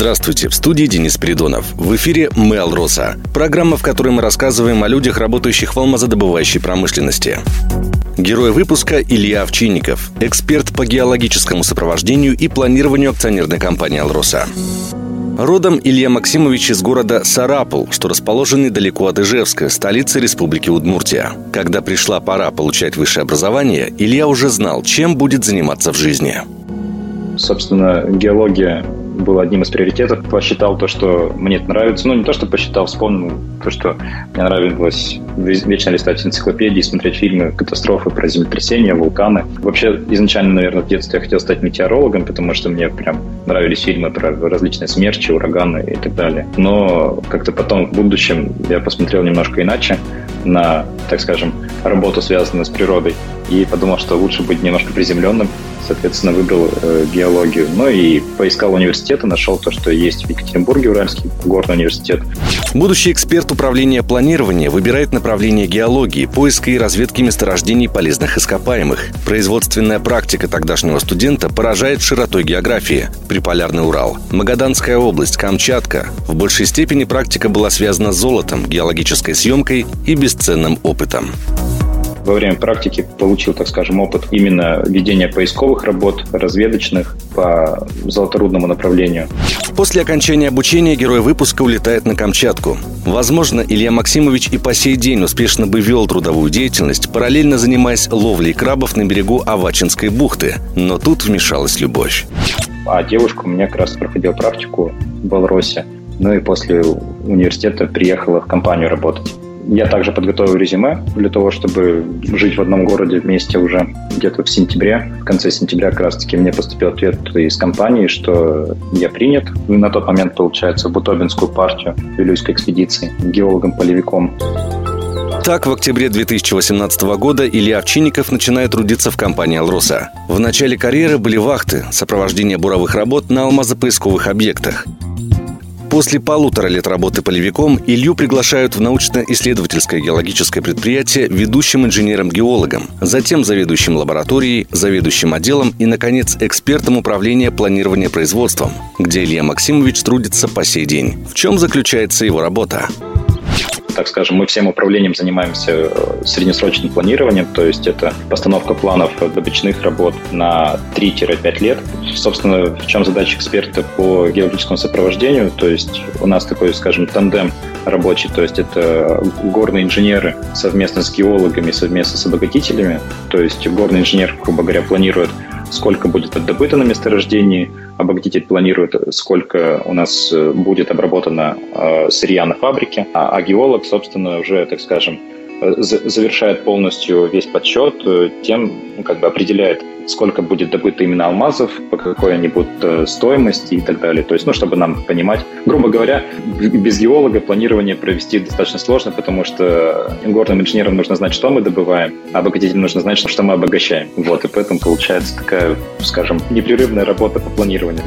Здравствуйте, в студии Денис Придонов. В эфире «Мы Алроса» – программа, в которой мы рассказываем о людях, работающих в алмазодобывающей промышленности. Герой выпуска Илья Овчинников, эксперт по геологическому сопровождению и планированию акционерной компании «Алроса». Родом Илья Максимович из города Сарапул, что расположен недалеко от Ижевска, столицы Республики Удмуртия. Когда пришла пора получать высшее образование, Илья уже знал, чем будет заниматься в жизни. Собственно, геология было одним из приоритетов. Посчитал то, что мне это нравится. Ну, не то, что посчитал, вспомнил то, что мне нравилось вечно листать энциклопедии, смотреть фильмы, катастрофы про землетрясения, вулканы. Вообще, изначально, наверное, в детстве я хотел стать метеорологом, потому что мне прям нравились фильмы про различные смерчи, ураганы и так далее. Но как-то потом, в будущем, я посмотрел немножко иначе на, так скажем, работу, связанную с природой, и подумал, что лучше быть немножко приземленным, соответственно, выбрал э, геологию. Ну и поискал университеты, нашел то, что есть в Екатеринбурге, Уральский горный университет. Будущий эксперт управления планирования выбирает направление геологии, поиска и разведки месторождений полезных ископаемых. Производственная практика тогдашнего студента поражает широтой географии. Приполярный Урал, Магаданская область, Камчатка. В большей степени практика была связана с золотом, геологической съемкой и бесценным опытом во время практики получил, так скажем, опыт именно ведения поисковых работ, разведочных по золоторудному направлению. После окончания обучения герой выпуска улетает на Камчатку. Возможно, Илья Максимович и по сей день успешно бы вел трудовую деятельность, параллельно занимаясь ловлей крабов на берегу Авачинской бухты. Но тут вмешалась любовь. А девушка у меня как раз проходила практику в Беларуси. Ну и после университета приехала в компанию работать. Я также подготовил резюме для того, чтобы жить в одном городе вместе уже где-то в сентябре. В конце сентября как раз-таки мне поступил ответ из компании, что я принят. На тот момент, получается, в Бутобинскую партию Вилюйской экспедиции геологом-полевиком. Так, в октябре 2018 года Илья Овчинников начинает трудиться в компании «Алроса». В начале карьеры были вахты, сопровождение буровых работ на алмазопоисковых объектах. После полутора лет работы полевиком Илью приглашают в научно-исследовательское геологическое предприятие ведущим инженером-геологом, затем заведующим лабораторией, заведующим отделом и, наконец, экспертом управления планирования производством, где Илья Максимович трудится по сей день. В чем заключается его работа? Так скажем, мы всем управлением занимаемся э, среднесрочным планированием, то есть это постановка планов добычных работ на 3-5 лет. Собственно, в чем задача эксперта по геологическому сопровождению, то есть у нас такой, скажем, тандем рабочий, то есть это горные инженеры совместно с геологами, совместно с обогатителями, то есть горный инженер, грубо говоря, планирует сколько будет добыто на месторождении, обогатитель планирует, сколько у нас э, будет обработано э, сырья на фабрике, а, а геолог, собственно, уже, так скажем, э, завершает полностью весь подсчет, тем ну, как бы определяет сколько будет добыто именно алмазов, по какой они будут э, стоимости и так далее. То есть, ну, чтобы нам понимать, грубо говоря, без геолога планирование провести достаточно сложно, потому что горным инженерам нужно знать, что мы добываем, а обогатителям нужно знать, что мы обогащаем. Вот, и поэтому получается такая, скажем, непрерывная работа по планированию.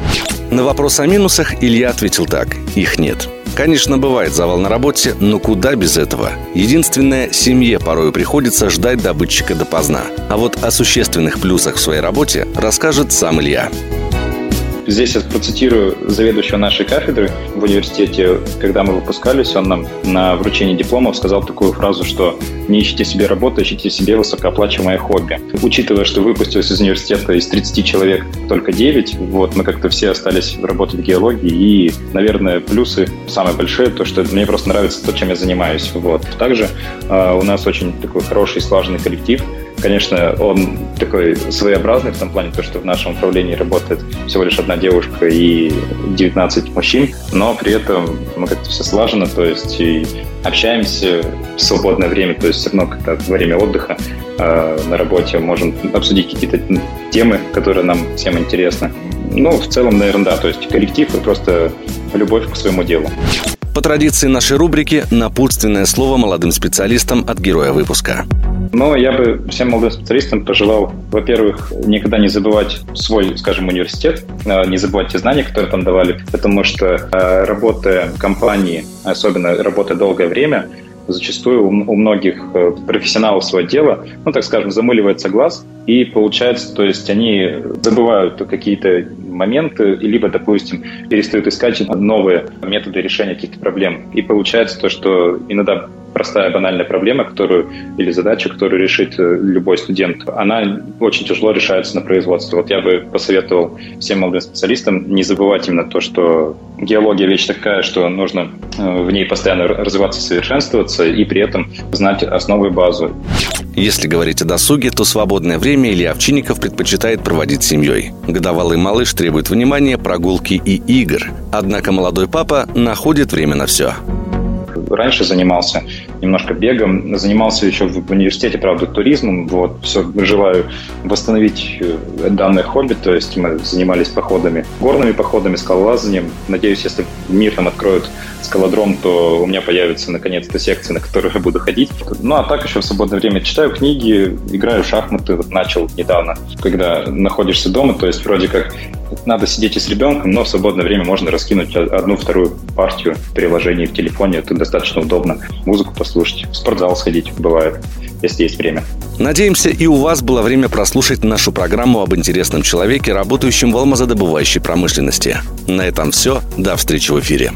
На вопрос о минусах Илья ответил так. Их нет. Конечно, бывает завал на работе, но куда без этого? Единственное, семье порой приходится ждать добытчика допоздна. А вот о существенных плюсах в своей работе расскажет сам Илья. Здесь я процитирую заведующего нашей кафедры в университете. Когда мы выпускались, он нам на вручении дипломов сказал такую фразу, что не ищите себе работу, ищите себе высокооплачиваемое хобби. Учитывая, что выпустилось из университета из 30 человек только 9, вот, мы как-то все остались работать в геологии, и, наверное, плюсы самые большие, то, что мне просто нравится то, чем я занимаюсь. Вот. Также э, у нас очень такой хороший, слаженный коллектив, Конечно, он такой своеобразный в том плане, то, что в нашем управлении работает всего лишь одна девушка и 19 мужчин, но при этом мы как-то все слажено, то есть и общаемся в свободное время, то есть все равно как-то во время отдыха э, на работе можем обсудить какие-то темы, которые нам всем интересны. Ну, в целом, наверное, да, то есть коллектив и просто любовь к своему делу. По традиции нашей рубрики «Напутственное слово молодым специалистам от героя выпуска». Но я бы всем молодым специалистам пожелал, во-первых, никогда не забывать свой, скажем, университет, а, не забывать те знания, которые там давали, потому что а, работая в компании, особенно работая долгое время, зачастую у многих э, профессионалов своего дела, ну, так скажем, замыливается глаз, и получается, то есть они забывают какие-то моменты, либо, допустим, перестают искать новые методы решения каких-то проблем. И получается то, что иногда простая банальная проблема, которую или задача, которую решит э, любой студент, она очень тяжело решается на производстве. Вот я бы посоветовал всем молодым специалистам не забывать именно то, что геология вещь такая, что нужно э, в ней постоянно развиваться, совершенствоваться и при этом знать основы и базу. Если говорить о досуге, то свободное время Илья Овчинников предпочитает проводить с семьей. Годовалый малыш требует внимания, прогулки и игр. Однако молодой папа находит время на все раньше занимался немножко бегом, занимался еще в университете, правда, туризмом. Вот, все, желаю восстановить э, данное хобби, то есть мы занимались походами, горными походами, скалолазанием. Надеюсь, если мир нам откроет скалодром, то у меня появится наконец-то секция, на которую я буду ходить. Ну, а так еще в свободное время читаю книги, играю в шахматы, вот начал недавно, когда находишься дома, то есть вроде как надо сидеть и с ребенком, но в свободное время можно раскинуть одну-вторую партию приложений в телефоне. Это достаточно удобно. Музыку послушать, в спортзал сходить бывает, если есть время. Надеемся, и у вас было время прослушать нашу программу об интересном человеке, работающем в алмазодобывающей промышленности. На этом все. До встречи в эфире.